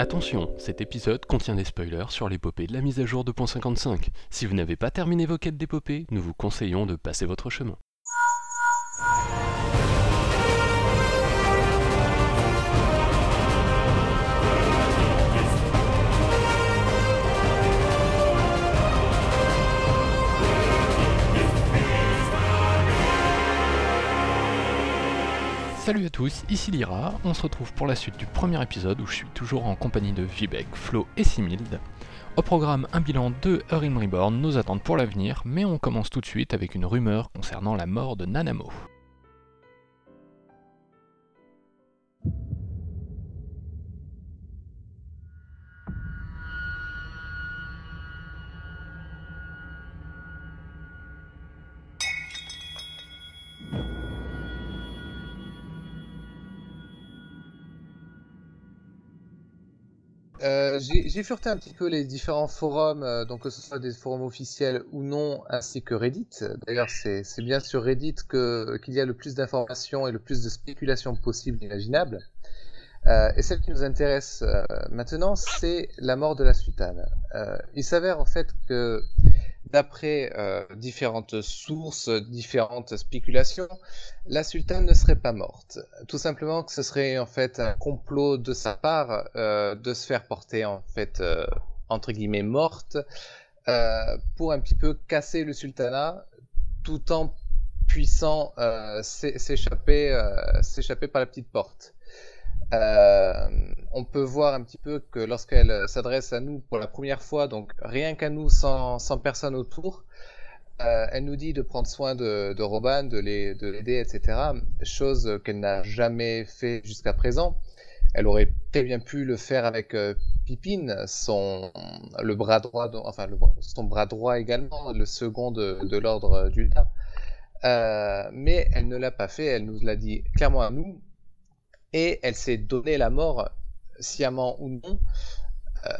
Attention, cet épisode contient des spoilers sur l'épopée de la mise à jour 2.55. Si vous n'avez pas terminé vos quêtes d'épopée, nous vous conseillons de passer votre chemin. Salut à tous, ici Lyra, on se retrouve pour la suite du premier épisode où je suis toujours en compagnie de Vivek, Flo et Simild. Au programme, un bilan de Erin Reborn, nos attentes pour l'avenir, mais on commence tout de suite avec une rumeur concernant la mort de Nanamo. Euh, j'ai furté un petit peu les différents forums, euh, donc que ce soit des forums officiels ou non, ainsi que Reddit. D'ailleurs, c'est bien sur Reddit qu'il y a le plus d'informations et le plus de spéculations possibles et imaginables. Euh, et celle qui nous intéresse maintenant, c'est la mort de la sultane. il s'avère en fait que D'après euh, différentes sources, différentes spéculations, la sultane ne serait pas morte. Tout simplement que ce serait en fait un complot de sa part euh, de se faire porter en fait euh, entre guillemets morte pour un petit peu casser le sultanat tout en puissant s'échapper s'échapper par la petite porte. Euh, on peut voir un petit peu que lorsqu'elle s'adresse à nous pour la première fois, donc rien qu'à nous, sans, personne autour, euh, elle nous dit de prendre soin de, de Robin, de l'aider, etc. Chose qu'elle n'a jamais fait jusqu'à présent. Elle aurait très bien pu le faire avec euh, Pipine, son bras droit, enfin son bras droit également, le second de, l'ordre d'Ulta. Euh, mais elle ne l'a pas fait. Elle nous l'a dit clairement à nous et elle s'est donné la mort, sciemment ou non. Euh,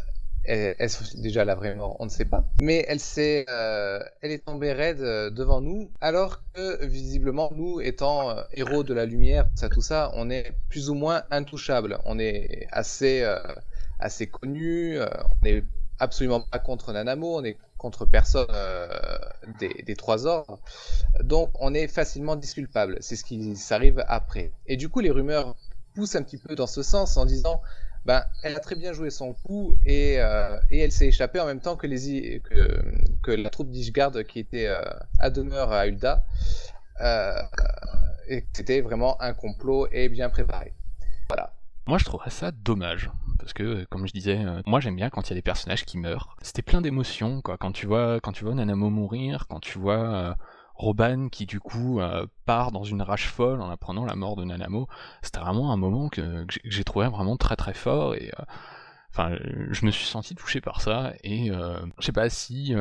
est-ce déjà la vraie mort On ne sait pas. Mais elle, s'est, euh, elle est tombée raide euh, devant nous, alors que visiblement, nous, étant euh, héros de la lumière, ça, tout ça, on est plus ou moins intouchable. On est assez, assez connu, on n'est absolument pas contre Nanamo, on est contre personne des, trois ordres. Donc on est facilement disculpable. C'est ce qui s'arrive après. Et du coup, les rumeurs pousse un petit peu dans ce sens en disant ben, elle a très bien joué son coup et, euh, et elle s'est échappée en même temps que, les, que, que la troupe d'Ishgard qui était euh, à demeure à Ulda. Euh, et c'était vraiment un complot et bien préparé. Voilà. Moi je trouverais ça dommage. Parce que, comme je disais, moi j'aime bien quand il y a des personnages qui meurent. C'était plein d'émotions, quoi. Quand tu vois, quand tu vois Nanamo mourir, quand tu vois Roban qui du coup euh, part dans une rage folle en apprenant la mort de Nanamo. C'était vraiment un moment que, j'ai trouvé vraiment très très fort et euh, je me suis senti touché par ça et euh, je sais pas si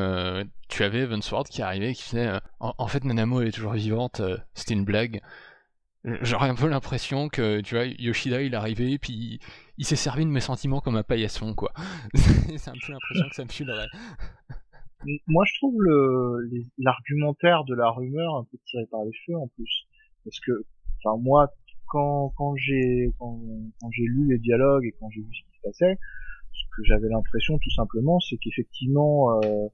tu avais Evansword qui arrivait et qui faisait en, fait Nanamo elle est toujours vivante, c'était une blague. J'aurais un peu l'impression que tu vois Yoshida il est arrivé puis il s'est servi de mes sentiments comme un paillasson quoi. c'est un peu l'impression que ça me filerait. Moi, je trouve le l'argumentaire de la rumeur un peu tiré par les cheveux en plus, parce que, enfin moi, quand quand j'ai quand, j'ai lu les dialogues et quand j'ai vu ce qui se passait, ce que j'avais l'impression tout simplement, c'est qu'effectivement euh,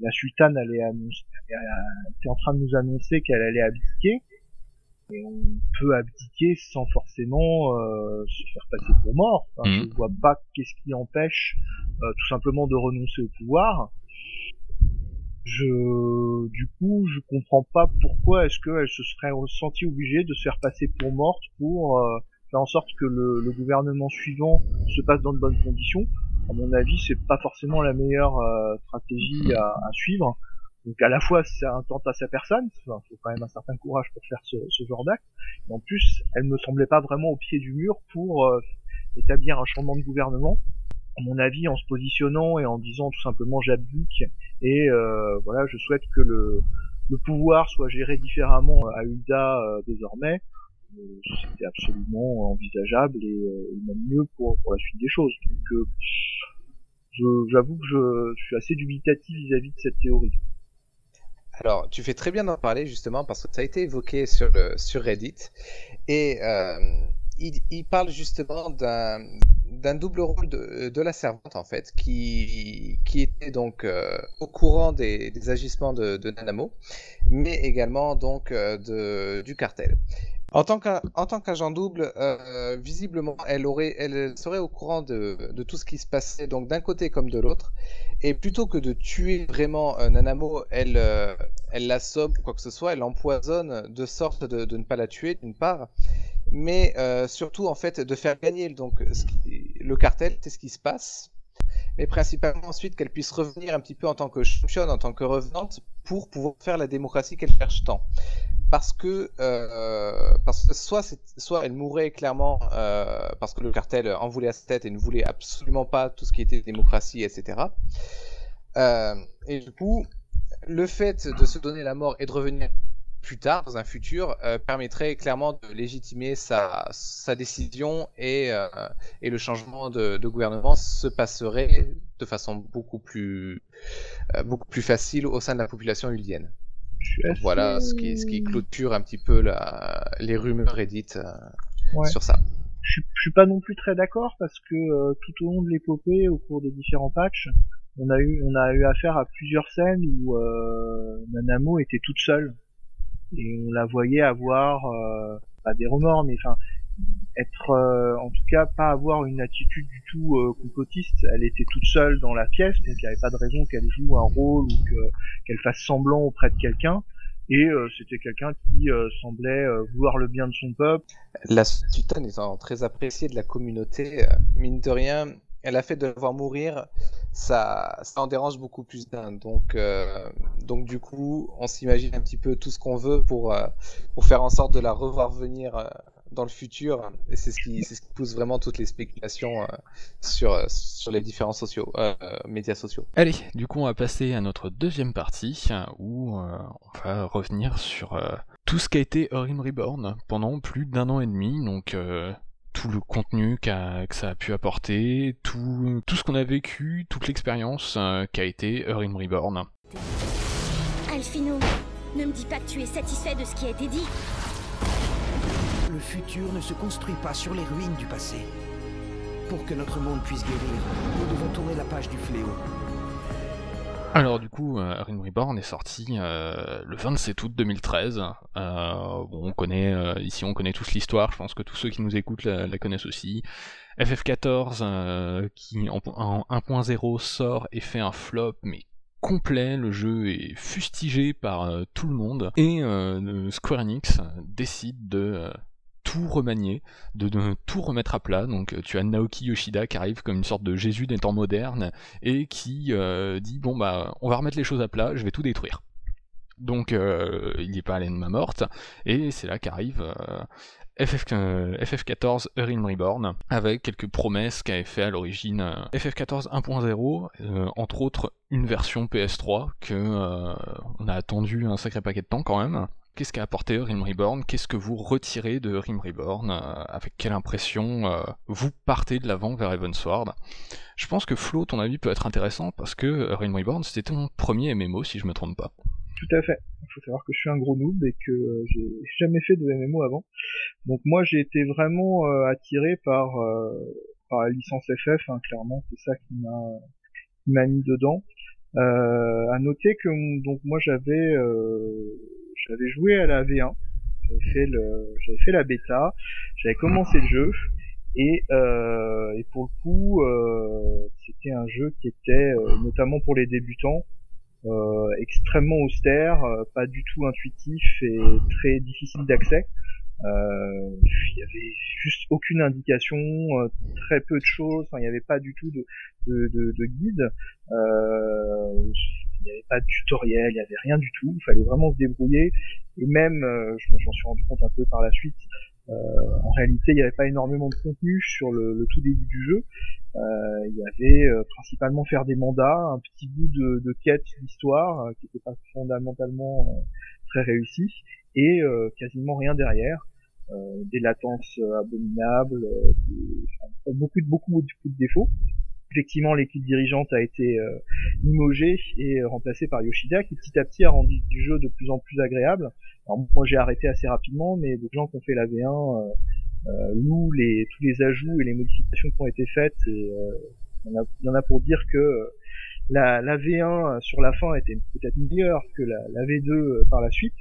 la sultane allait annoncer, était en train de nous annoncer qu'elle allait abdiquer. Et on peut abdiquer sans forcément euh, se faire passer pour mort. Enfin, Je mmh. vois pas qu'est-ce qui empêche euh, tout simplement de renoncer au pouvoir je, du coup, je comprends pas pourquoi est-ce qu'elle se serait ressentie obligée de se faire passer pour morte pour euh, faire en sorte que le, le, gouvernement suivant se passe dans de bonnes conditions. À mon avis, c'est pas forcément la meilleure euh, stratégie à, à, suivre. Donc à la fois c'est un tente à sa personne, il faut quand même un certain courage pour faire ce, ce genre d'acte. Et en plus, elle me semblait pas vraiment au pied du mur pour euh, établir un changement de gouvernement mon avis, en se positionnant et en disant tout simplement j'abdique et euh, voilà, je souhaite que le, le, pouvoir soit géré différemment à Ulda euh, désormais. Euh, c'était absolument envisageable et, même mieux pour, pour, la suite des choses. Donc, j'avoue que je, suis assez dubitatif vis-à-vis de cette théorie. Alors, tu fais très bien d'en parler justement parce que ça a été évoqué sur, le, sur Reddit et il, parle justement d'un double rôle de, la servante en fait, qui, était donc au courant des, agissements de, Nanamo, mais également donc de, du cartel. En tant qu'agent double, euh, visiblement, elle, serait au courant de, tout ce qui se passait, donc d'un côté comme de l'autre. Et plutôt que de tuer vraiment euh, Nanamo, elle, euh, elle l'assomme quoi que ce soit, elle l'empoisonne de sorte de, ne pas la tuer, d'une part. Mais surtout, en fait, de faire gagner donc, le cartel, c'est ce qui se passe. Mais principalement ensuite qu'elle puisse revenir un petit peu en tant que championne, en tant que revenante, pour pouvoir faire la démocratie qu'elle cherche tant parce que, euh, parce que soit, soit elle mourait clairement euh, parce que le cartel en voulait à sa tête et ne voulait absolument pas tout ce qui était démocratie, etc. Euh, et du coup, le fait de se donner la mort et de revenir plus tard, dans un futur, permettrait clairement de légitimer sa, sa décision et, et le changement de, de, gouvernement se passerait de façon beaucoup plus, beaucoup plus facile au sein de la population uldienne. Voilà ce qui, ce qui clôture un petit peu la, les rumeurs édites euh, sur ça. Je, je suis pas non plus très d'accord parce que euh, tout au long de l'épopée, au cours des différents patchs, on a eu on a eu affaire à plusieurs scènes où euh, Nanamo était toute seule et on la voyait avoir euh, pas des remords mais enfin être euh, en tout cas pas avoir une attitude du tout euh, complotiste. Elle était toute seule dans la pièce donc il n'y avait pas de raison qu'elle joue un rôle ou qu'elle fasse semblant auprès de quelqu'un. Et euh, c'était quelqu'un qui semblait vouloir le bien de son peuple. La sultane étant très appréciée de la communauté mine de rien elle a fait de voir mourir ça, ça en dérange beaucoup plus d'un. Donc, donc du coup, on s'imagine un petit peu tout ce qu'on veut pour, pour faire en sorte de la revoir venir dans le futur. Et c'est ce qui, c'est ce qui pousse vraiment toutes les spéculations euh, sur, euh, sur les différents sociaux, euh, médias sociaux. Allez, du coup, on va passer à notre deuxième partie où on va revenir sur tout ce qu'a été Orim Reborn pendant plus d'un an et demi. Donc, tout le contenu que ça a pu apporter, tout, tout ce qu'on a vécu, toute l'expérience qu'a été Urim Reborn. Alfino, ne me dis pas que tu es satisfait de ce qui a été dit le futur ne se construit pas sur les ruines du passé. Pour que notre monde puisse guérir, nous devons tourner la page du fléau. Alors du coup, euh, Reborn est sorti euh, le 27 août 2013. Euh, on connaît euh, ici, on connaît tous l'histoire. Je pense que tous ceux qui nous écoutent la, connaissent aussi. FF14 qui en, en 1.0 sort et fait un flop, mais complet, le jeu est fustigé par tout le monde, et Square Enix décide de tout remanier, de, tout remettre à plat. Donc tu as Naoki Yoshida qui arrive comme une sorte de Jésus des temps modernes et qui euh, dit bon bah on va remettre les choses à plat, je vais tout détruire. Donc euh, il n'est pas à ma morte et c'est là qu'arrive euh, FF, FF14 Erin Reborn avec quelques promesses qu'avait fait à l'origine FF14 1.0, entre autres une version PS3 que on a attendu un sacré paquet de temps quand même Qu'est-ce qu'a apporté Rim Reborn? Qu'est-ce que vous retirez de Rim Reborn? Euh, Avec quelle impression euh, vous partez de l'avant vers Evansward Je pense que Flo, ton avis peut être intéressant parce que Rim Reborn c'était ton premier MMO si je me trompe pas. Tout à fait. Il faut savoir que je suis un gros noob et que j'ai jamais fait de MMO avant. Donc moi j'ai été vraiment euh, attiré par, la licence FF, hein, clairement c'est ça qui m'a mis dedans. Euh, à noter que donc moi j'avais j'avais joué à la V1, j'avais fait, le, j'avais fait la bêta, j'avais commencé le jeu, et, euh, et pour le coup, euh, c'était un jeu qui était, euh, notamment pour les débutants, euh, extrêmement austère, euh, pas du tout intuitif et très difficile d'accès. Il y avait juste aucune indication, très peu de choses, il n'y avait pas du tout de, de, de, de guide. Euh, il n'y avait pas de tutoriel, il n'y avait rien du tout, il fallait vraiment se débrouiller, et même, euh, j'en suis rendu compte un peu par la suite, euh, en réalité il n'y avait pas énormément de contenu sur le, tout début du jeu, euh, il y avait principalement faire des mandats, un petit bout de, de quête d'histoire qui n'était pas fondamentalement très réussi, et quasiment rien derrière. des latences abominables, beaucoup de beaucoup, beaucoup de défauts effectivement l'équipe dirigeante a été euh, limogée et euh, remplacée par Yoshida qui petit à petit a rendu du jeu de plus en plus agréable. Alors moi j'ai arrêté assez rapidement mais des gens qui ont fait la V1 euh, loue les tous les ajouts et les modifications qui ont été faites. Et il y, en a, pour dire que la, la V1 sur la fin était peut-être meilleure que la, la V2 par la suite.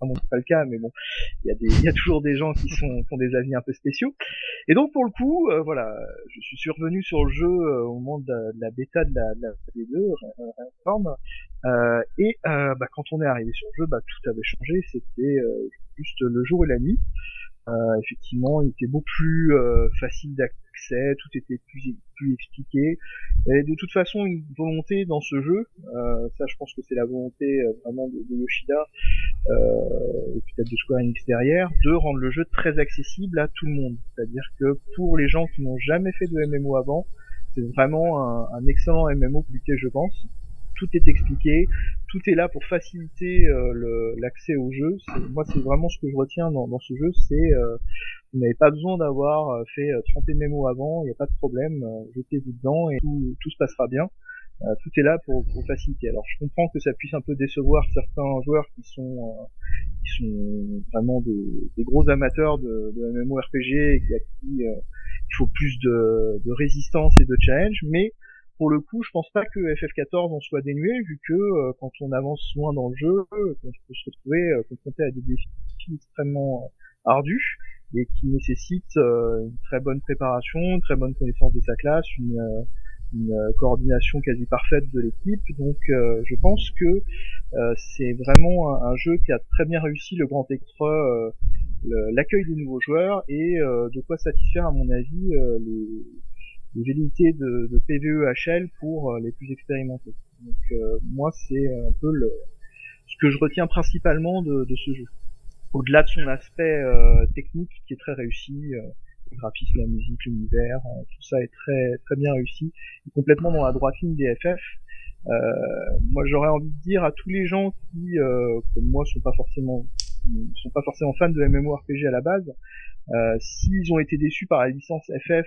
C'est pas le cas, mais bon, il y, toujours des gens qui, sont, des avis un peu spéciaux. Et donc pour le coup, euh, voilà, je suis survenu sur le jeu euh, au moment de la, bêta de la, de la V2, euh, et euh, bah, quand on est arrivé sur le jeu, bah, tout avait changé. C'était juste le jour et la nuit. effectivement, il était beaucoup plus facile d'accès tout était plus, plus expliqué. Et de toute façon, une volonté dans ce jeu, euh, ça je pense que c'est la volonté euh, vraiment de, Yoshida euh, et peut-être de Square Enix derrière, de rendre le jeu très accessible à tout le monde. C'est-à-dire que pour les gens qui n'ont jamais fait de MMO avant, c'est vraiment un, excellent MMO lequel je pense tout est expliqué, tout est là pour faciliter euh, l'accès au jeu. Moi, c'est vraiment ce que je retiens dans, dans ce jeu, c'est euh, vous n'avez pas besoin d'avoir euh, fait 30 mémos avant, il n'y a pas de problème, euh, jetez-vous dedans et tout, tout, se passera bien. Euh, tout est là pour, pour, faciliter. Alors je comprends que ça puisse un peu décevoir certains joueurs qui sont qui sont vraiment des, des gros amateurs de, de MMORPG et qui, à qui il faut plus de, de, résistance et de challenge, mais pour le coup, je pense pas que FF14 en soit dénué, vu que quand on avance loin dans le jeu, on peut se retrouver confronté à des défis extrêmement ardus et qui nécessite euh, une très bonne préparation, une très bonne connaissance de sa classe, une, euh, une euh, coordination quasi parfaite de l'équipe. Donc je pense que c'est vraiment un, jeu qui a très bien réussi le grand écran, l'accueil des nouveaux joueurs et de quoi satisfaire à mon avis les, les de, de PVE pour les plus expérimentés. Donc moi c'est un peu le, ce que je retiens principalement de, de ce jeu au-delà de son aspect euh, technique qui est très réussi, euh, le graphisme, la musique, l'univers, euh, tout ça est très très bien réussi, complètement dans la droite ligne des FF. moi, j'aurais envie de dire à tous les gens qui, comme moi, sont pas forcément sont pas forcément fans de MMORPG à la base, s'ils ont été déçus par la licence FF,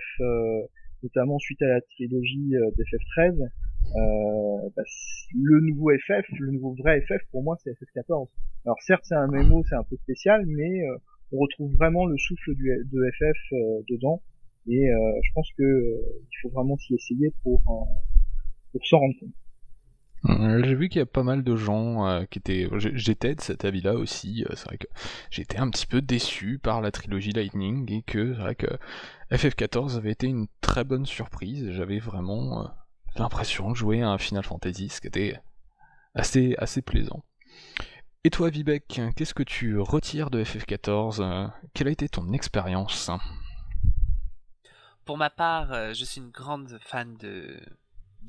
notamment suite à la trilogie d'FF13, euh, bah, le nouveau FF, le nouveau vrai FF pour moi c'est FF14. Alors certes c'est un MMO, c'est un peu spécial, mais euh, on retrouve vraiment le souffle de FF euh, dedans. Et je pense que il faut vraiment s'y essayer pour, pour s'en rendre compte. J'ai vu qu'il y a pas mal de gens qui étaient. J'étais de cet avis-là aussi. c'est vrai que j'étais un petit peu déçu par la trilogie Lightning et que c'est vrai que FF14 avait été une très bonne surprise. J'avais vraiment l'impression de jouer à un Final Fantasy, ce qui était assez, assez plaisant. Et toi, Vivek, qu'est-ce que tu retires de FF14 Quelle a été ton expérience? Pour ma part, euh, je suis une grande fan de,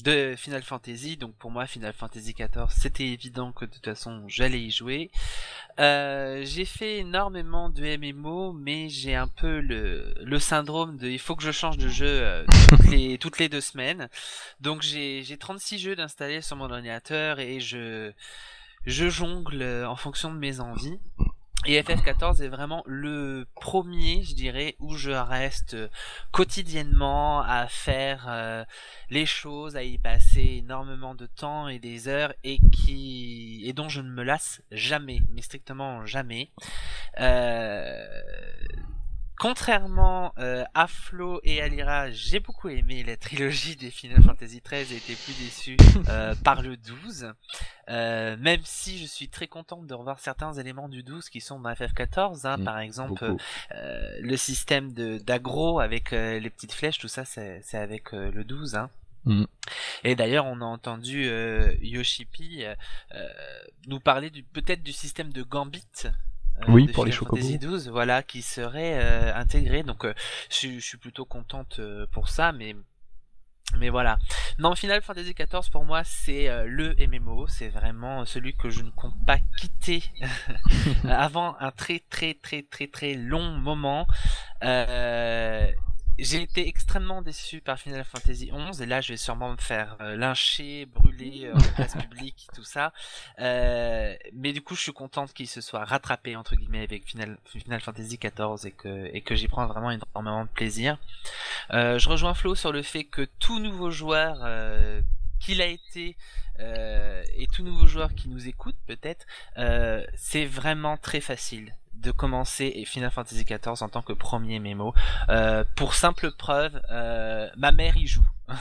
de Final Fantasy, donc pour moi Final Fantasy XIV c'était évident que de toute façon j'allais y jouer. Euh, j'ai fait énormément de MMO, mais j'ai un peu le, le syndrome de il faut que je change de jeu euh, toutes, les, toutes les deux semaines. Donc j'ai 36 jeux d'installer sur mon ordinateur et je, je jongle en fonction de mes envies. Et FF14 est vraiment le premier, je dirais, où je reste quotidiennement à faire euh, les choses, à y passer énormément de temps et des heures et qui et dont je ne me lasse jamais, mais strictement jamais. Euh, Contrairement euh, à Flo et à Lyra, j'ai beaucoup aimé la trilogie des Final Fantasy XIII et été plus déçu euh, par le 12. Euh, même si je suis très contente de revoir certains éléments du 12 qui sont dans FF14, hein, mm, par exemple le système de d'agro avec les petites flèches, tout ça c'est avec le 12. Hein. Mm. Et d'ailleurs, on a entendu Yoshipi nous parler peut-être du système de Gambit euh, oui, pour les Chocobo. 12, voilà, qui serait euh, intégré. Donc, euh, je, suis plutôt contente pour ça, mais mais voilà. Non, Final Fantasy XIV pour moi c'est le MMO, c'est vraiment celui que je ne compte pas quitter avant un très très très très très long moment. Euh, j'ai été extrêmement déçu par Final Fantasy XI et là je vais sûrement me faire euh, lyncher, brûler euh, en place publique, tout ça. Euh, mais du coup je suis contente qu'il se soit rattrapé entre guillemets avec Final, Final Fantasy XIV et que, et que j'y prends vraiment énormément de plaisir. Euh, je rejoins Flo sur le fait que tout nouveau joueur euh, qu'il a été et tout nouveau joueur qui nous écoute peut-être, c'est vraiment très facile de commencer Final Fantasy XIV en tant que premier mémo. Euh, pour simple preuve, euh, ma mère y joue.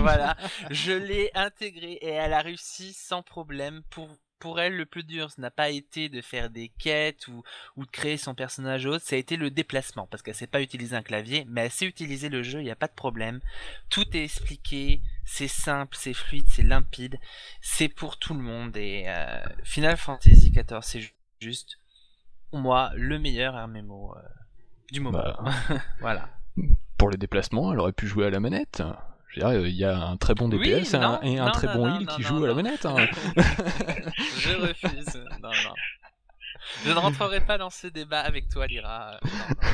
voilà, je l'ai intégré et elle a réussi sans problème. Pour pour elle, le plus dur, ce n'a pas été de faire des quêtes ou, ou de créer son personnage autre, ça a été le déplacement, parce qu'elle sait pas utiliser un clavier, mais elle sait utiliser le jeu, il n'y a pas de problème. Tout est expliqué, c'est simple, c'est fluide, c'est limpide, c'est pour tout le monde, et euh, Final Fantasy XIV, c'est juste, pour moi, le meilleur MMO euh, du moment. Bah. voilà. Pour le déplacement, elle aurait pu jouer à la manette. Je veux dire, il y a un très bon DPS Oui, et un- non, et un non, très non, bon heal qui non, joue à la manette. hein. Je refuse. Non, non. Je ne rentrerai pas dans ce débat avec toi, Lyra. Euh,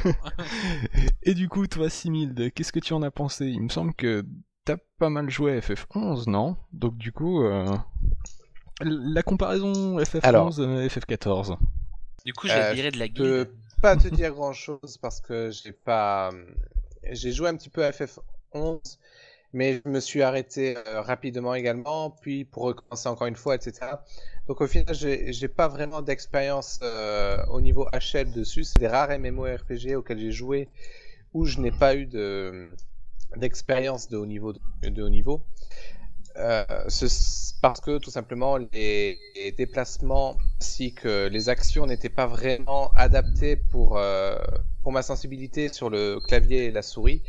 non, non. et du coup, toi, Similde, qu'est-ce que tu en as pensé? Il me semble que t'as pas mal joué à FF11, non? Donc du coup, euh, la comparaison FF11 Alors. euh, FF14. Du coup, j'ai Euh, viré de la Je guilde. peux pas te dire grand chose parce que j'ai pas. J'ai joué un petit peu à FF11, mais je me suis arrêté euh, rapidement également, puis pour recommencer encore une fois, etc. Donc au final, j'ai j'ai pas vraiment d'expérience euh, au niveau HL dessus. C'est des rares MMORPG auxquels j'ai joué où je n'ai pas eu de d'expérience de haut niveau. De haut niveau. Euh, ce- parce que tout simplement les, déplacements ainsi que les actions n'étaient pas vraiment adaptées pour, euh, pour ma sensibilité sur le clavier et la souris.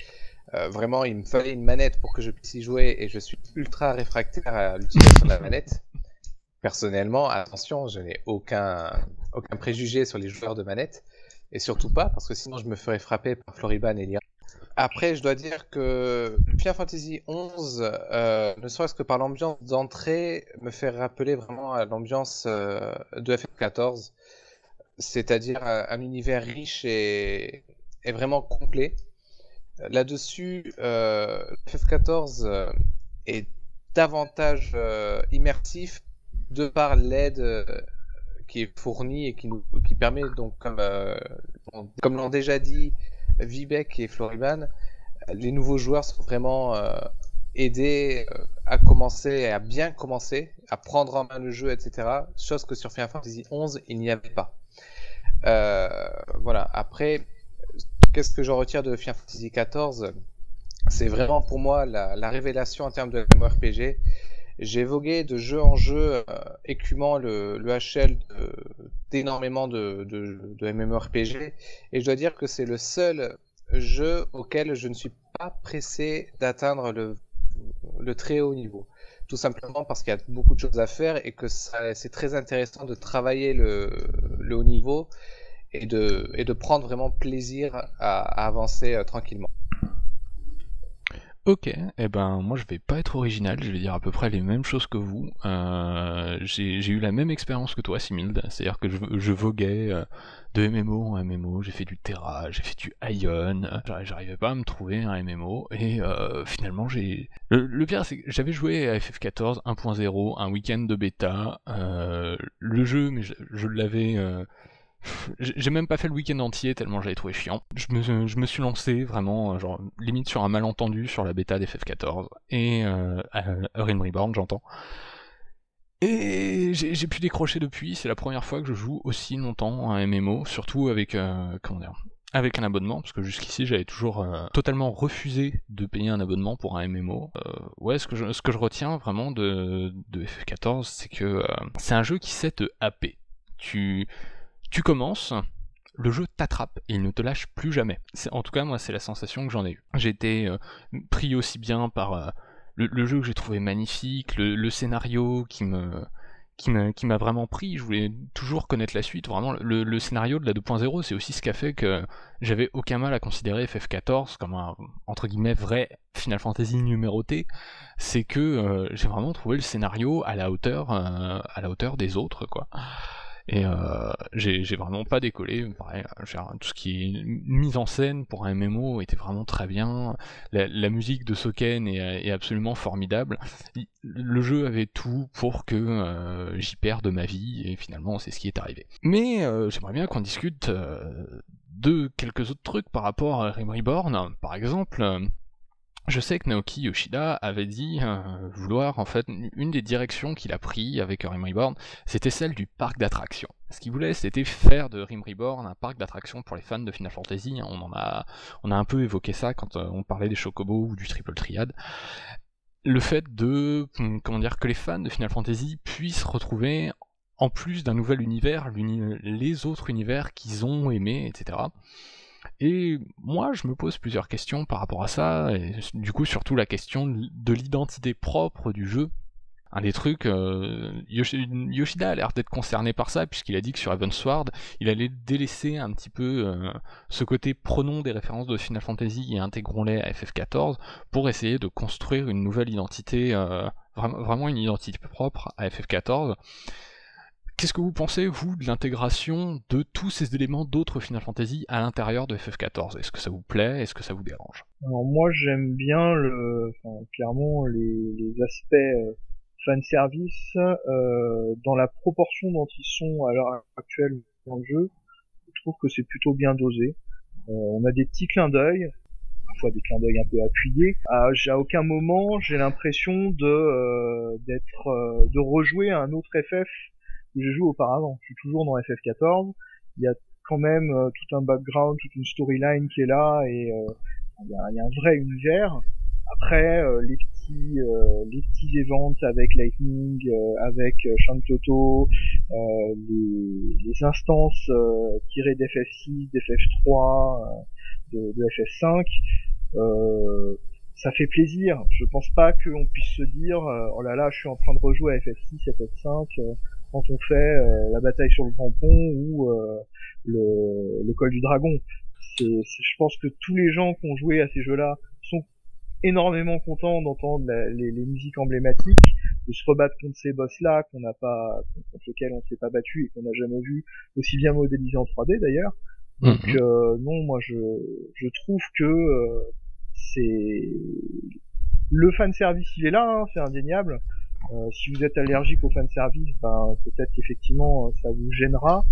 Euh, vraiment, il me fallait une manette pour que je puisse y jouer et je suis ultra réfractaire à l'utilisation de la manette. Personnellement, attention, je n'ai aucun, aucun préjugé sur les joueurs de manette et surtout pas parce que sinon je me ferais frapper par Floriban et Lyra. Après, je dois dire que Final Fantasy XI, euh, ne serait-ce que par l'ambiance d'entrée, me fait rappeler vraiment à l'ambiance euh, de FF14, c'est-à-dire un, un univers riche et, vraiment complet. Là-dessus, euh, FF14 euh, est davantage euh, immersif de par l'aide euh, qui est fournie et qui nous qui permet donc comme euh, comme l'ont déjà dit Vivek et Floriban, les nouveaux joueurs sont vraiment euh, aidés euh, à commencer à bien commencer, à prendre en main le jeu, etc. Chose que sur Final Fantasy XI, il n'y avait pas. Euh, voilà. Après, qu'est-ce que j'en retire de Final Fantasy XIV C'est vraiment pour moi la, la révélation en termes de MMORPG. J'ai vogué de jeu en jeu, euh, écumant le, HL d'énormément de, MMORPG, et je dois dire que c'est le seul jeu auquel je ne suis pas pressé d'atteindre le, très haut niveau. Tout simplement parce qu'il y a beaucoup de choses à faire et que c'est très intéressant de travailler le, haut niveau et de, prendre vraiment plaisir à, à avancer euh, tranquillement. Ok, eh ben moi je vais pas être original, je vais dire à peu près les mêmes choses que vous. Euh, j'ai eu la même expérience que toi, Similde, c'est-à-dire que je, voguais euh, de MMO en MMO, j'ai fait du Terra, j'ai fait du Ion, j'arri- j'arrivais pas à me trouver un MMO, et euh, finalement j'ai... Le, pire c'est que j'avais joué à FF14 1.0, un week-end de bêta, le jeu, mais je, l'avais... j'ai même pas fait le week-end entier tellement j'avais trouvé chiant. Je me, suis lancé vraiment, euh, genre, limite sur un malentendu sur la bêta d'FF14 et euh, Realm Reborn, j'entends. Et j'ai pu décrocher depuis, c'est la première fois que je joue aussi longtemps à un MMO, surtout avec, euh, comment dire, avec un abonnement, parce que jusqu'ici j'avais toujours euh, totalement refusé de payer un abonnement pour un MMO. Euh, ouais, ce que, je, retiens vraiment de, de FF14, c'est que euh, c'est un jeu qui sait te happer. Tu, tu commences, le jeu t'attrape et il ne te lâche plus jamais. En tout cas, moi, c'est la sensation que j'en ai eue. J'ai été euh, pris aussi bien par euh, le, jeu que j'ai trouvé magnifique, le, scénario qui m'a vraiment pris. Je voulais toujours connaître la suite. Vraiment, le, scénario de la 2.0, c'est aussi ce qui a fait que j'avais aucun mal à considérer FF14 comme un entre guillemets vrai Final Fantasy numéroté. C'est que euh, j'ai vraiment trouvé le scénario à la hauteur à la hauteur des autres, quoi. Et euh, j'ai vraiment pas décollé. Pareil, tout ce qui est mise en scène pour un MMO était vraiment très bien. La, musique de Soken est, absolument formidable. Le jeu avait tout pour que euh, j'y perde ma vie, et finalement c'est ce qui est arrivé. Mais euh, j'aimerais bien qu'on discute de quelques autres trucs par rapport à Rim Reborn. Par exemple, je sais que Naoki Yoshida avait dit euh, vouloir, en fait, une des directions qu'il a pris avec Rim Reborn, c'était celle du parc d'attractions. Ce qu'ils voulaient, c'était faire de Rim Reborn un parc d'attractions pour les fans de Final Fantasy. On en a, on a un peu évoqué ça quand euh, on parlait des Chocobos ou du Triple Triad. Le fait de, hum, comment dire, que les fans de Final Fantasy puissent retrouver, en plus d'un nouvel univers, les autres univers qu'ils ont aimés, etc. Et moi, je me pose plusieurs questions par rapport à ça, et du coup, surtout la question de l'identité propre du jeu. Un des trucs, euh, Yoshida a l'air d'être concerné par ça, puisqu'il a dit que sur Sword, il allait délaisser un petit peu euh, ce côté prenons des références de Final Fantasy et intégrons-les à FF14 pour essayer de construire une nouvelle identité, euh, vraiment une identité propre à FF14. Qu'est-ce que vous pensez, vous, de l'intégration de tous ces éléments d'autres Final Fantasy à l'intérieur de FF14 Est-ce que ça vous plaît? Est-ce que ça vous dérange? Alors moi, j'aime bien le, enfin, clairement les, les aspects euh, fan service euh, dans la proportion dont ils sont à l'heure actuelle dans le jeu. Je trouve que c'est plutôt bien dosé. Euh, on a des petits clins d'œil, parfois des clins d'œil un peu appuyés. À, à aucun moment, j'ai l'impression de euh, d'être euh, de rejouer un autre FF je joue auparavant. Je suis toujours dans FF14. Il y a quand même euh, tout un background, toute une storyline qui est là et euh, il, y a, il, y a, un vrai univers. Après euh, les petits les petits events avec Lightning, avec Shantoto, les, les instances tirées d'FF6, d'FF3, de, de FF5 ça fait plaisir. Je pense pas qu'on puisse se dire oh là là, je suis en train de rejouer à FF6, FF5 quand on fait euh, la bataille sur le grand pont ou euh, le, le col du dragon. C'est, je pense que tous les gens qui ont joué à ces jeux-là sont énormément contents d'entendre les, les, musiques emblématiques, de se rebattre contre ces boss-là qu'on n'a pas, contre lesquels on s'est pas battu et qu'on n'a jamais vu aussi bien modélisé en 3D d'ailleurs. Donc mhm. euh, non, moi je, je trouve que euh, c'est le fan service il est là, hein, c'est indéniable. Euh, si vous êtes allergique au fan service, ben, peut-être qu'effectivement euh, ça vous gênera,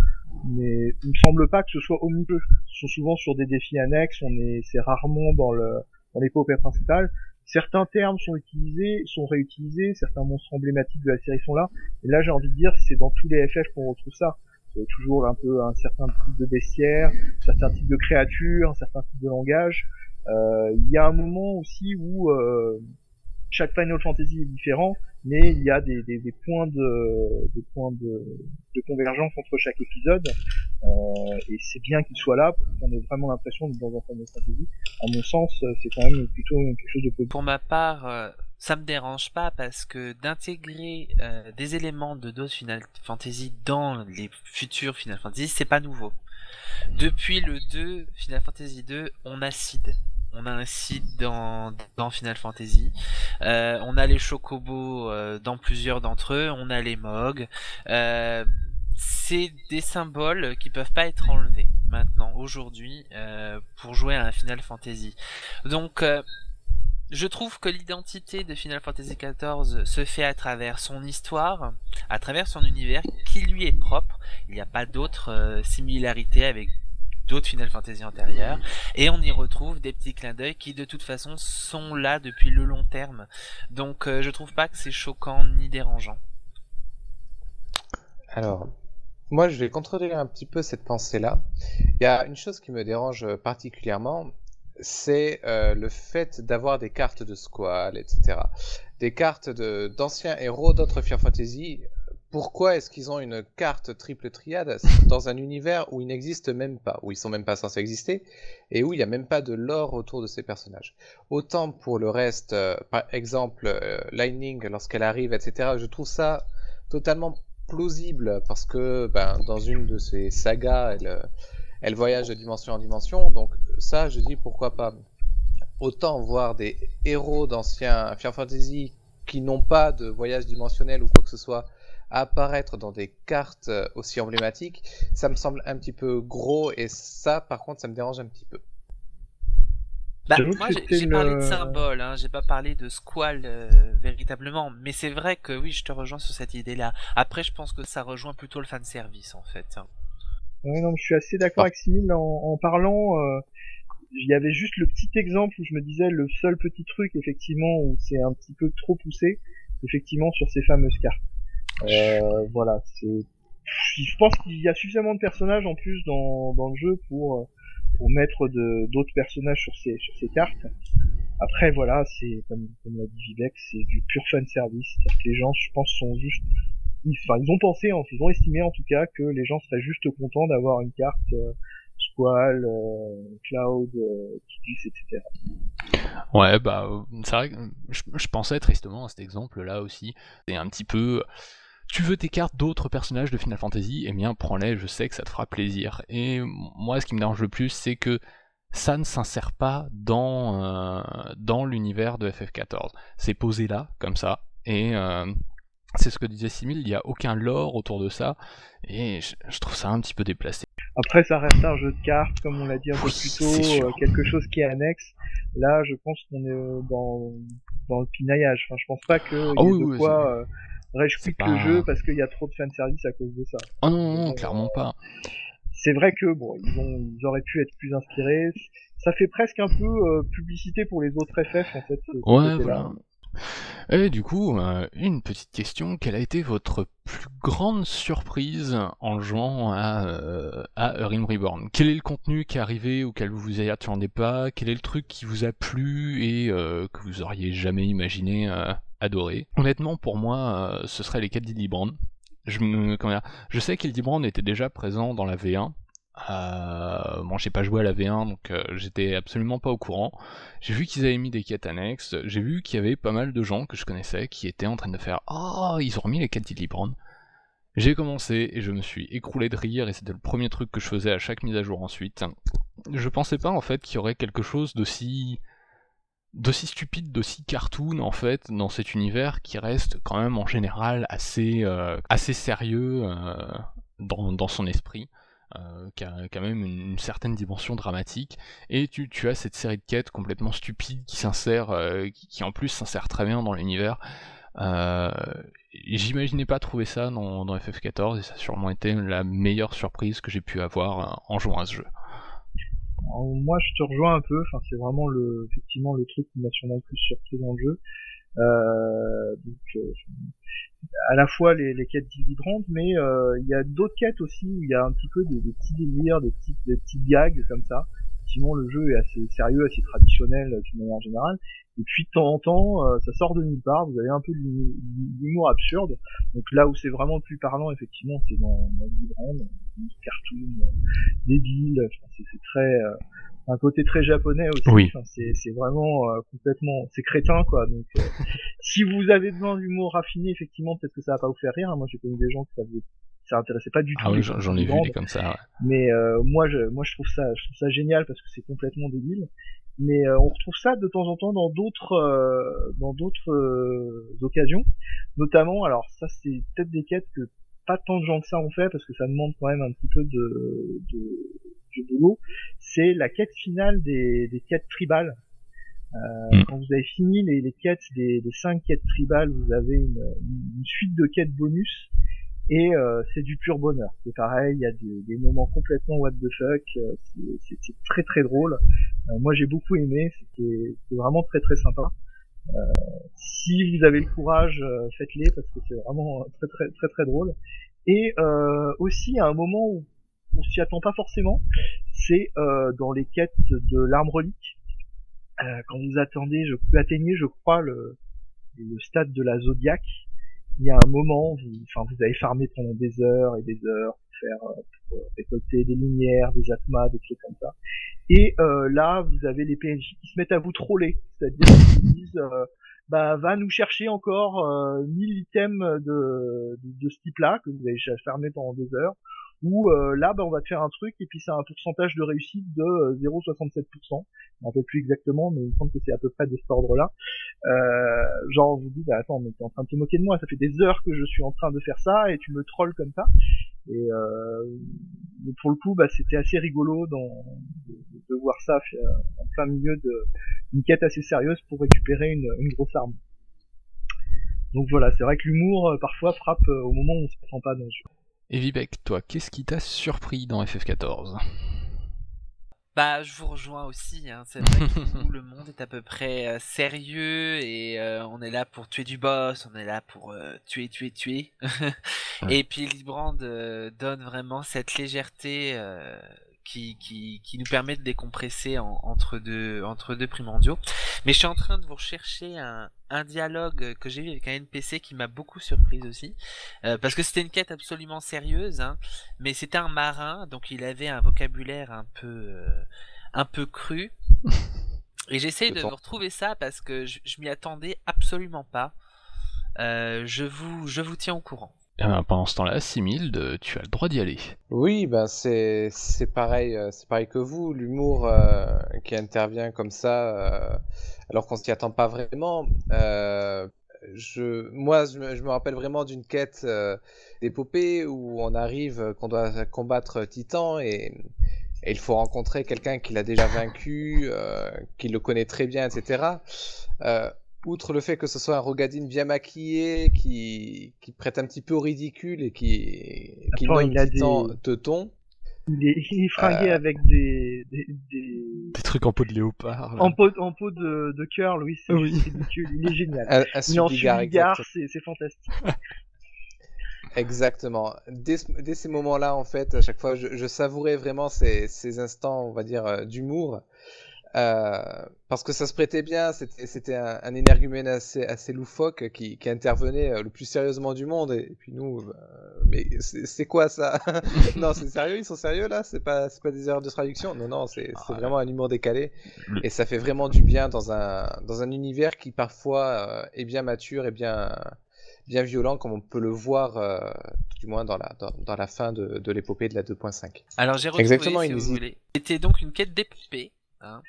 mais il me semble pas que ce soit milieu. Ce sont souvent sur des défis annexes, on est, c'est rarement dans le dans l'épopée principale. Certains termes sont utilisés, sont réutilisés, certains monstres emblématiques de la série sont là. Et là, j'ai envie de dire, c'est dans tous les FF qu'on retrouve ça. C'est toujours un peu un certain type de bestiaire, un certain type de créature, un certain type de langage. Euh, il y a un moment aussi où euh, chaque Final Fantasy est différent, mais il y a des, points de points de, convergence entre chaque épisode, euh, et c'est bien qu'il soit là pour qu'on ait vraiment l'impression d'être dans un Final Fantasy. À mon sens, c'est quand même plutôt quelque chose de positif. Pour ma part, euh, ça me dérange pas parce que d'intégrer euh, des éléments de d'autres Final Fantasy dans les futurs Final Fantasy, c'est pas nouveau. Depuis le 2, Final Fantasy 2, on a Sid on a un site dans, Final Fantasy. Euh, on a les chocobos euh, dans plusieurs d'entre eux. On a les Mog. Euh, c'est des symboles qui peuvent pas être enlevés maintenant, aujourd'hui, pour jouer à un Final Fantasy. Donc, je trouve que l'identité de Final Fantasy XIV se fait à travers son histoire, à travers son univers qui lui est propre. Il n'y a pas d'autres similarités avec d'autres Final Fantasy antérieurs, et on y retrouve des petits clins d'œil qui de toute façon sont là depuis le long terme. Donc euh, je trouve pas que c'est choquant ni dérangeant. Alors, moi je vais contrôler un petit peu cette pensée-là. Il y a une chose qui me dérange particulièrement, c'est euh, le fait d'avoir des cartes de squal, etc. Des cartes d'anciens héros d'autres Final Fantasy pourquoi est-ce qu'ils ont une carte triple triade dans un univers où ils n'existent même pas, où ils sont même pas censés exister, et où il n'y a même pas de lore autour de ces personnages. Autant pour le reste, euh, par exemple, euh, Lightning, lorsqu'elle arrive, etc., je trouve ça totalement plausible, parce que ben, dans une de ces sagas, elle, euh, elle voyage de dimension en dimension, donc ça, je dis pourquoi pas. Autant voir des héros d'anciens Final Fantasy qui n'ont pas de voyage dimensionnel ou quoi que ce soit, apparaître dans des cartes euh, aussi emblématiques, ça me semble un petit peu gros et ça, par contre, ça me dérange un petit peu. Bah, moi, j'ai parlé de symbole, hein, j'ai pas parlé de squal euh, véritablement, mais c'est vrai que oui, je te rejoins sur cette idée-là. Après, je pense que ça rejoint plutôt le fan service en fait. Hein. Oui, non, je suis assez d'accord avec Simil en, parlant. Euh, il y avait juste le petit exemple où je me disais le seul petit truc effectivement où c'est un petit peu trop poussé, effectivement sur ces fameuses cartes. Euh, voilà, c'est je pense qu'il y a suffisamment de personnages en plus dans, dans le jeu pour pour mettre d'autres personnages sur ces sur ces cartes. Après voilà, c'est comme comme l'a dit Vivek, c'est du pur fan service. Que les gens, je pense, sont juste ils, enfin, ils ont pensé, ils ont estimé en tout cas que les gens seraient juste contents d'avoir une carte euh, Euh, Cloud, euh, etc. Ouais, bah, c'est vrai que je, pensais tristement à cet exemple-là aussi. C'est un petit peu. Tu veux tes cartes d'autres personnages de Final Fantasy? Eh bien, prends-les, je sais que ça te fera plaisir. Et moi, ce qui me dérange le plus, c'est que ça ne s'insère pas dans, euh, l'univers de FF14. C'est posé là, comme ça, et euh, c'est ce que disait Simil, il n'y a aucun lore autour de ça, et je, trouve ça un petit peu déplacé. Après, ça reste un jeu de cartes, comme on l'a dit un peu plus tôt, euh, quelque chose qui est annexe. Là, je pense qu'on est dans, dans le pinaillage. Enfin, je pense pas que Ah y ait oui, de oui, quoi euh, pas- le jeu parce qu'il y a trop de fanservice à cause de ça. Oh non, non, non, Euh, clairement pas. C'est vrai que bon, ils, ont, ils auraient pu être plus inspirés. Ça fait presque un peu euh, publicité pour les autres FF en fait. Ouais, voilà. Et du coup, euh, une petite question, quelle a été votre plus grande surprise en jouant à, euh, à Reborn? Quel est le contenu qui est arrivé auquel vous vous attendez pas? Quel est le truc qui vous a plu et euh, que vous auriez jamais imaginé euh, adorer? Honnêtement, pour moi, ce serait les quêtes d'Illibrand. Je, je sais qu'Illibrand était déjà présent dans la V1. Euh, bon, j'ai pas joué à la V1, donc euh, j'étais absolument pas au courant. J'ai vu qu'ils avaient mis des quêtes annexes, j'ai vu qu'il y avait pas mal de gens que je connaissais qui étaient en train de faire Oh, ils ont remis les quêtes d'Illibrand. J'ai commencé et je me suis écroulé de rire et c'était le premier truc que je faisais à chaque mise à jour ensuite. Je pensais pas en fait qu'il y aurait quelque chose d'aussi d'aussi stupide, d'aussi cartoon en fait dans cet univers qui reste quand même en général assez euh, sérieux euh, dans son esprit. Euh, qui, a, a même une, certaine dimension dramatique et tu, as cette série de quêtes complètement stupides qui s'insère, euh, qui, en plus s'insère très bien dans l'univers. Euh, J'imaginais pas trouver ça dans, dans FF14 et ça a sûrement été la meilleure surprise que j'ai pu avoir euh, en jouant à ce jeu. Moi, je te rejoins un peu. Enfin, c'est vraiment effectivement, le truc qui m'a sûrement le plus surpris dans le jeu. Euh, donc, euh, à la fois les, les quêtes délivrantes, mais euh, il y a d'autres quêtes aussi où il y a un petit peu des, des petits délires, des petits, des petits gags comme ça. Sinon, le jeu est assez sérieux, assez traditionnel d'une manière générale. Et puis, de temps en temps, euh, ça sort de nulle part. Vous avez un peu l'humour- absurde. Donc là où c'est vraiment le plus parlant, effectivement, c'est dans, dans Deliverance, cartoon, euh, débile. Enfin, c'est c'est très euh, un côté très japonais aussi. Oui. Enfin, c'est vraiment euh, complètement, c'est crétin quoi. Donc euh, si vous avez besoin d'humour raffiné, effectivement, peut-être que ça va pas vous faire rire. hein. Moi, j'ai connu des gens que ça vous ça intéressait pas du tout. Ah oui, j'en ai vu des comme ça. ouais. Mais euh, moi, je, moi, je trouve ça, je trouve ça génial parce que c'est complètement débile. Mais euh, on retrouve ça de temps en temps dans d'autres, euh, dans d'autres euh, occasions. Notamment, alors ça, c'est peut-être des quêtes que pas tant de gens que ça ont fait parce que ça demande quand même un petit peu de, de, boulot. C'est la quête finale des, des quêtes tribales. Euh, Mm. Quand vous avez fini les, les quêtes des, des cinq quêtes tribales, vous avez une, une suite de quêtes bonus et euh, c'est du pur bonheur. C'est pareil, il y a des, des moments complètement what the fuck, euh, c'est- très très drôle. Euh, moi j'ai beaucoup aimé, c'était c'est vraiment très très sympa. Euh, si vous avez le courage, euh, faites-les parce que c'est vraiment très très très très drôle. Et euh, aussi à un moment où on s'y attend pas forcément, c'est euh, dans les quêtes de l'arme relique. Euh, quand vous attendez, je vous atteignez, je crois, le, stade de la Zodiac, il y a un moment, vous, enfin, vous avez farmé pendant des heures et des heures pour faire, euh, pour récolter des lumières, des atmas, des trucs comme ça. Et là, vous avez les PNJ qui se mettent à vous troller, c'est-à-dire qu'ils disent, euh, bah, va nous chercher encore euh, 1000 items de, de, de ce type-là que vous avez farmé pendant des heures. Ou euh, là, bah, on va te faire un truc et puis c'est un pourcentage de réussite de euh, 0,67%. Je me rappelle plus exactement, mais il me semble que c'est à peu près de cet ordre-là. Euh, genre vous dit bah attends mais t'es en train de te moquer de moi ça fait des heures que je suis en train de faire ça et tu me trolls comme ça et euh, pour le coup bah c'était assez rigolo dans, de, de voir ça euh, en plein milieu de une quête assez sérieuse pour récupérer une, grosse arme donc voilà c'est vrai que l'humour euh, parfois frappe euh, au moment où on se prend pas dans ce jeu Et Vivek, toi, qu'est-ce qui t'a surpris dans FF14 Bah, je vous rejoins aussi. Hein. C'est vrai que le monde est à peu près euh, sérieux et euh, on est là pour tuer du boss, on est là pour euh, tuer, tuer, tuer. Ouais. Et puis Librand donne vraiment cette légèreté qui, qui, qui nous permet de décompresser en- entre deux entre deux primordiaux. Mais je suis en train de vous rechercher un, un dialogue que j'ai eu avec un NPC qui m'a beaucoup surprise aussi, Euh, parce que c'était une quête absolument sérieuse, hein, mais c'était un marin, donc il avait un vocabulaire un peu euh, un peu cru. Et j'essaye de vous retrouver ça parce que je, je m'y attendais absolument pas. Euh, je vous je vous tiens au courant. Ben, pendant ce temps-là, Similde, tu as le droit d'y aller. Oui, ben c'est pareil, euh, c'est pareil que vous, l'humour euh, qui intervient comme ça, euh, alors qu'on s'y attend pas vraiment. Euh, je, moi, je me, rappelle vraiment d'une quête euh, d'épopée où on arrive, euh, qu'on doit combattre Titan et, et il faut rencontrer quelqu'un qui l'a déjà vaincu, euh, qui le connaît très bien, etc. Outre le fait que ce soit un Rogadine bien maquillé, qui, qui prête un petit peu au ridicule et qui, qui Attends, nomme il a Titan des- Teuton. Il est, il est fringué Euh. avec des, des, des... Des trucs en peau de léopard. là. En peau, en peau de, de curl, oui, c'est Oui. ridicule. Il est génial. Un, un Il est en c'est c'est fantastique. exactement. Dès ces moments-là, en fait, à chaque fois, je, je savourais vraiment ces, ces instants, on va dire, euh, d'humour. Euh, parce que ça se prêtait bien, c'était un, un énergumène assez, assez loufoque qui, qui intervenait euh, le plus sérieusement du monde. Et, et puis nous, euh, mais c'est quoi ça? Non, c'est sérieux, ils sont sérieux là? C'est pas, pas des erreurs de traduction? Non, non, c'est Ah, vraiment un humour décalé. Le- Et ça fait vraiment du bien dans un, dans un univers qui parfois euh, est bien mature et bien, bien violent, comme on peut le voir, euh, du moins dans la, dans, dans la fin de, de l'épopée de la 2.5. Alors j'ai retrouvé Exactement, si vous voulez. C'était donc une quête d'épopée. Hein.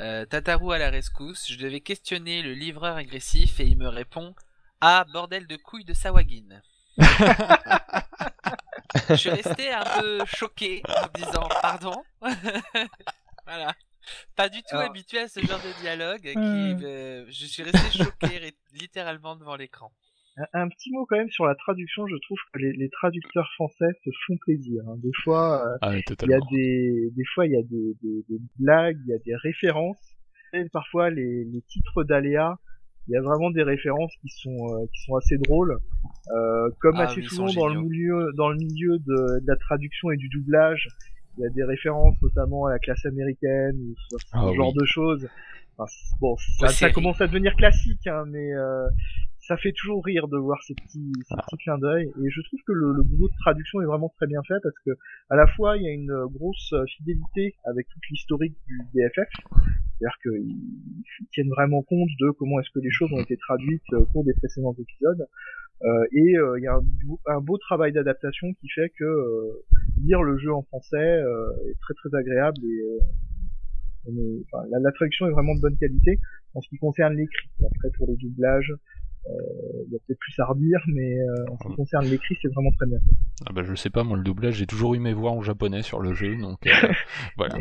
Euh, Tataru à la rescousse. Je devais questionner le livreur agressif et il me répond Ah bordel de couilles de Sawagin. Je suis resté un peu choqué en me disant pardon? voilà. Pas du tout Alors- habitué à ce genre de dialogue. Qui, Hmm. euh, je suis resté choqué littéralement devant l'écran. Un, un petit mot quand même sur la traduction, je trouve que les, les traducteurs français se font plaisir. hein. Des fois, euh, Ah, il y a des, des fois il y a des, des, des blagues, il y a des références. Et parfois les, les titres d'aléa, il y a vraiment des références qui sont euh, qui sont assez drôles. Euh, comme Ah assez souvent dans le milieu dans le milieu de, de la traduction et du doublage, il y a des références notamment à la classe américaine ou ce, ce Ah genre oui. de choses. Enfin, bon, ça, ça commence à devenir classique, hein, mais euh, ça fait toujours rire de voir ces petits, ces Ah. petits clins d'œil. Et je trouve que le, le boulot de traduction est vraiment très bien fait parce que à la fois il y a une grosse euh, fidélité avec toute l'historique du DFF, c'est-à-dire qu'ils ils tiennent vraiment compte de comment est-ce que les choses ont été traduites euh, au cours des précédents épisodes. Euh, et euh, il y a un, beau- un beau travail d'adaptation qui fait que euh, lire le jeu en français euh, est très très agréable et euh, on est- enfin, la, la traduction est vraiment de bonne qualité en ce qui concerne l'écrit. Après pour le doublage, il y a peut-être plus à redire, mais euh, en ce qui concerne l'écrit, c'est vraiment très bien. Ah bah, je sais pas, moi, le doublage, j'ai toujours eu mes voix en japonais sur le jeu, donc euh, voilà.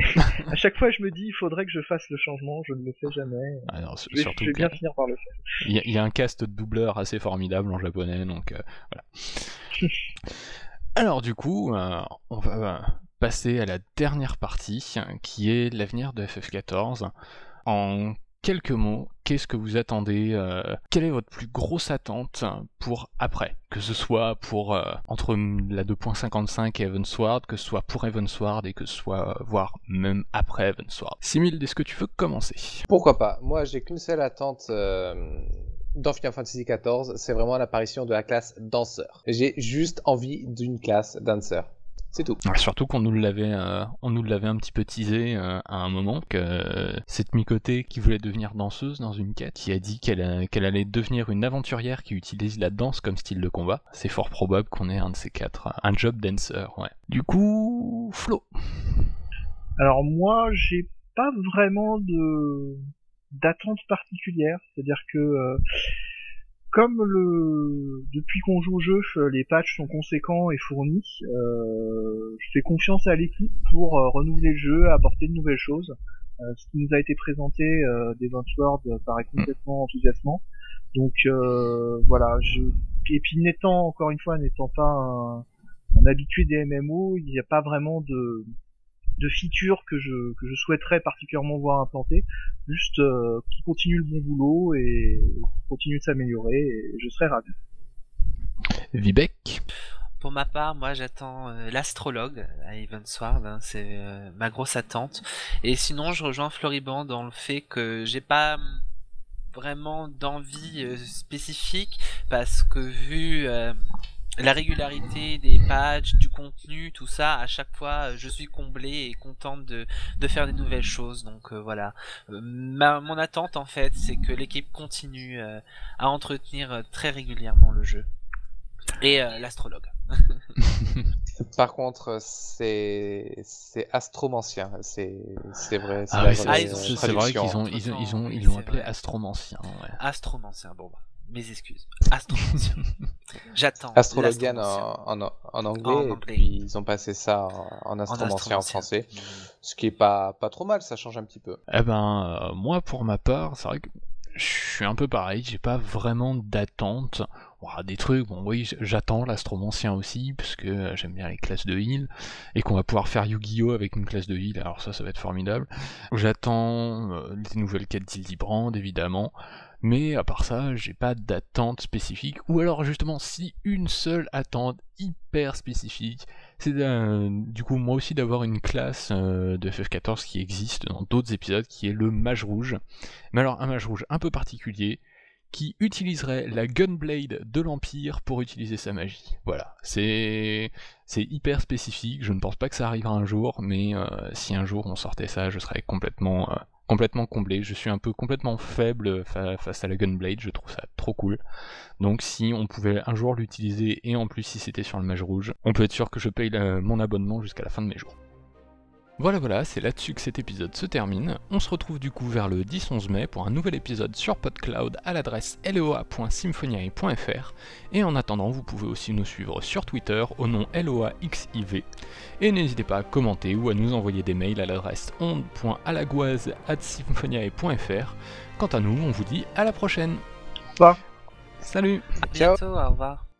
À chaque fois, je me dis, il faudrait que je fasse le changement, je ne le fais jamais. Ah, non, Je vais, surtout je vais que- bien finir par le faire. Il y, a- il y a un cast de doubleurs assez formidable en japonais, donc euh, voilà. Alors du coup, euh, on va euh, passer à la dernière partie, qui est l'avenir de FF14. En quelques mots, qu'est-ce que vous attendez euh, Quelle est votre plus grosse attente pour après Que ce soit pour euh, entre la 2.55 et Evansward, que ce soit pour Evansward et que ce soit euh, voire même après Evansward. Simil, est-ce que tu veux commencer? Pourquoi pas? Moi, j'ai qu'une seule attente dans Final Fantasy XIV, c'est vraiment l'apparition de la classe danseur. J'ai juste envie d'une classe danseur. C'est tout. Surtout qu'on nous l'avait, euh, on nous l'avait un petit peu teasé euh, à un moment que euh, cette Micoté qui voulait devenir danseuse dans une quête, qui a dit qu'elle euh, qu'elle allait devenir une aventurière qui utilise la danse comme style de combat. C'est fort probable qu'on ait un de ces quatre, un job dancer, ouais. Du coup, Flo. Alors moi, j'ai pas vraiment de d'attente particulière, c'est-à-dire que euh, comme le depuis qu'on joue au jeu, les patchs sont conséquents et fournis, euh, je fais confiance à l'équipe pour euh, renouveler le jeu, apporter de nouvelles choses. Euh, ce qui nous a été présenté euh, des Sword euh, paraît complètement enthousiasmant. Donc euh, voilà, je... et puis n'étant encore une fois n'étant pas un, un habitué des MMO, il n'y a pas vraiment de de features que je que je souhaiterais particulièrement voir implantées. Juste euh, qui continue le bon boulot et continue de s'améliorer et je serais ravi. Vivek Pour ma part, moi j'attends euh, l'astrologue à Evansward, hein, c'est euh, ma grosse attente. Et sinon, je rejoins Floriband dans le fait que j'ai pas hum, vraiment d'envie euh, spécifique parce que vu euh, la régularité des pages, du contenu, tout ça, à chaque fois, euh, je suis comblé et contente de, de faire des nouvelles choses. Donc euh, voilà, Euh, ma, mon attente en fait, c'est que l'équipe continue euh, à entretenir très régulièrement le jeu. Et euh, l'astrologue. Par contre, c'est c'est astromancien. C'est c'est vrai. C'est Ah vrai traduction. qu'ils ont, ils ont, ils ont, ils l'ont appelé vrai. astromancien. Ouais. Astromancien, bon bah, mes excuses. Astromancien. J'attends. Astrologian en, en, en anglais, En et anglais. puis ils ont passé ça en, en En astromancien en français, ce qui est pas pas trop mal, ça change un petit peu. Eh ben, euh, moi, pour ma part, c'est vrai que je suis un peu pareil, j'ai pas vraiment d'attente. Ouah, des trucs, bon oui, j'attends l'astromancien aussi, parce que euh, j'aime bien les classes de heal, et qu'on va pouvoir faire Yu-Gi-Oh! avec une classe de heal, alors ça, ça va être formidable. J'attends euh, les nouvelles quêtes d'Ildibrand, évidemment, mais à part ça, j'ai pas d'attente spécifique, ou alors justement, si une seule attente hyper spécifique, c'est du coup moi aussi d'avoir une classe euh, de FF14 qui existe dans d'autres épisodes, qui est le mage rouge. Mais alors un mage rouge un peu particulier, qui utiliserait la Gunblade de l'Empire pour utiliser sa magie. Voilà, c'est c'est hyper spécifique, je ne pense pas que ça arrivera un jour, mais euh, si un jour on sortait ça, je serais complètement, euh, complètement comblé. Je suis un peu complètement faible fa- face à la Gunblade, je trouve ça trop cool. Donc si on pouvait un jour l'utiliser, et en plus si c'était sur le mage rouge, on peut être sûr que je paye mon abonnement jusqu'à la fin de mes jours. Voilà, voilà, c'est là-dessus que cet épisode se termine. On se retrouve du coup vers le 10-11 mai pour un nouvel épisode sur PodCloud à l'adresse loa.symphoniae.fr. Et en attendant, vous pouvez aussi nous suivre sur Twitter au nom LOAXIV. Et n'hésitez pas à commenter ou à nous envoyer des mails à l'adresse onde.alagoise.symphoniae.fr. Quant à nous, on vous dit à la prochaine. Au revoir. Salut À Ciao. bientôt, au revoir.